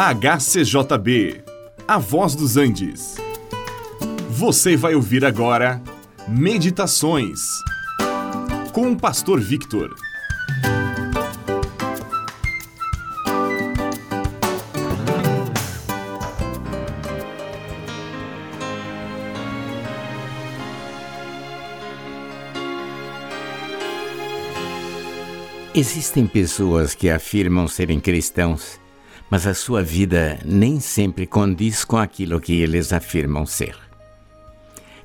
HCJB, A Voz dos Andes. Você vai ouvir agora Meditações com o Pastor Victor. Existem pessoas que afirmam serem cristãos, mas a sua vida nem sempre condiz com aquilo que eles afirmam ser.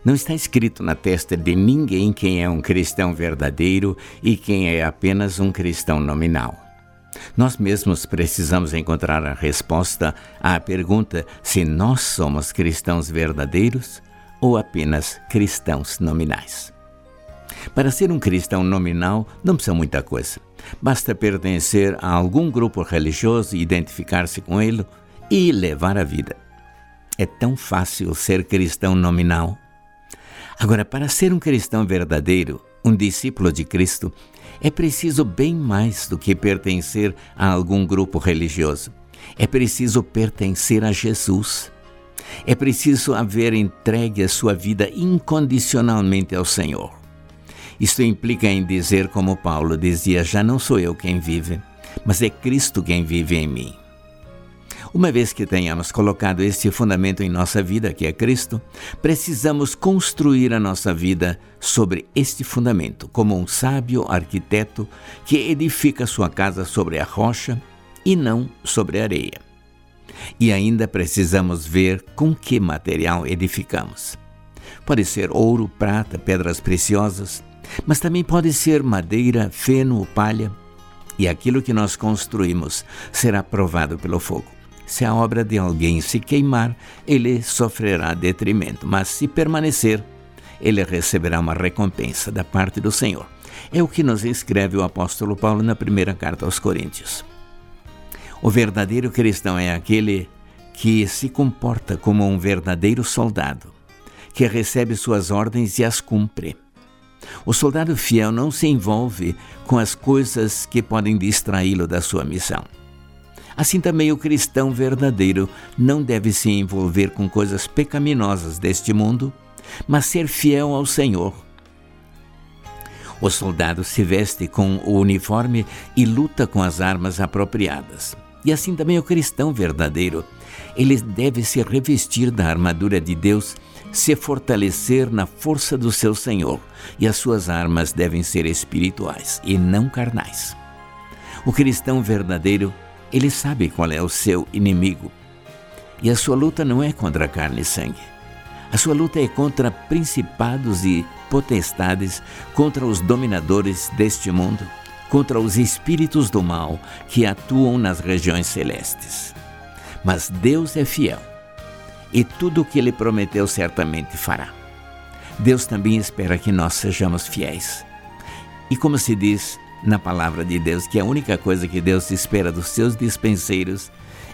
Não está escrito na testa de ninguém quem é um cristão verdadeiro e quem é apenas um cristão nominal. Nós mesmos precisamos encontrar a resposta à pergunta se nós somos cristãos verdadeiros ou apenas cristãos nominais. Para ser um cristão nominal, não precisa muita coisa. Basta pertencer a algum grupo religioso, identificar-se com ele e levar a vida. É tão fácil ser cristão nominal. Agora, para ser um cristão verdadeiro, um discípulo de Cristo, é preciso bem mais do que pertencer a algum grupo religioso. É preciso pertencer a Jesus. É preciso haver entregue a sua vida incondicionalmente ao Senhor. Isto implica em dizer, como Paulo dizia: Já não sou eu quem vive, mas é Cristo quem vive em mim. Uma vez que tenhamos colocado este fundamento em nossa vida, que é Cristo, precisamos construir a nossa vida sobre este fundamento, como um sábio arquiteto que edifica sua casa sobre a rocha e não sobre a areia. E ainda precisamos ver com que material edificamos. Pode ser ouro, prata, pedras preciosas, mas também pode ser madeira, feno ou palha, e aquilo que nós construímos será provado pelo fogo. Se a obra de alguém se queimar, ele sofrerá detrimento, mas se permanecer, ele receberá uma recompensa da parte do Senhor. É o que nos escreve o apóstolo Paulo na primeira carta aos Coríntios. O verdadeiro cristão é aquele que se comporta como um verdadeiro soldado, que recebe suas ordens e as cumpre. O soldado fiel não se envolve com as coisas que podem distraí-lo da sua missão. Assim também o cristão verdadeiro não deve se envolver com coisas pecaminosas deste mundo, mas ser fiel ao Senhor. O soldado se veste com o uniforme e luta com as armas apropriadas. E assim também o cristão verdadeiro, ele deve se revestir da armadura de Deus se fortalecer na força do seu Senhor, e as suas armas devem ser espirituais e não carnais. O cristão verdadeiro, ele sabe qual é o seu inimigo. E a sua luta não é contra carne e sangue. A sua luta é contra principados e potestades, contra os dominadores deste mundo, contra os espíritos do mal que atuam nas regiões celestes. Mas Deus é fiel e tudo o que ele prometeu certamente fará. Deus também espera que nós sejamos fiéis. E como se diz na palavra de Deus, que a única coisa que Deus espera dos seus dispenseiros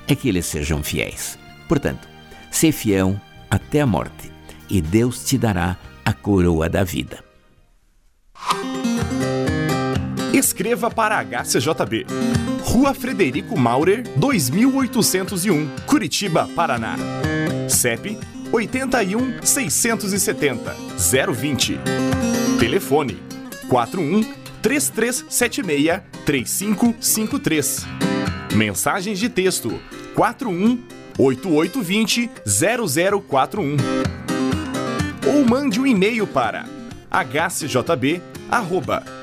é que eles sejam fiéis. Portanto, ser fiel até a morte, e Deus te dará a coroa da vida. Escreva para HCJB. Rua Frederico Maurer, 2801, Curitiba, Paraná. CEP 81 670 020. Telefone 41 3376 3553. Mensagens de texto 41 8820 0041. Ou mande um e-mail para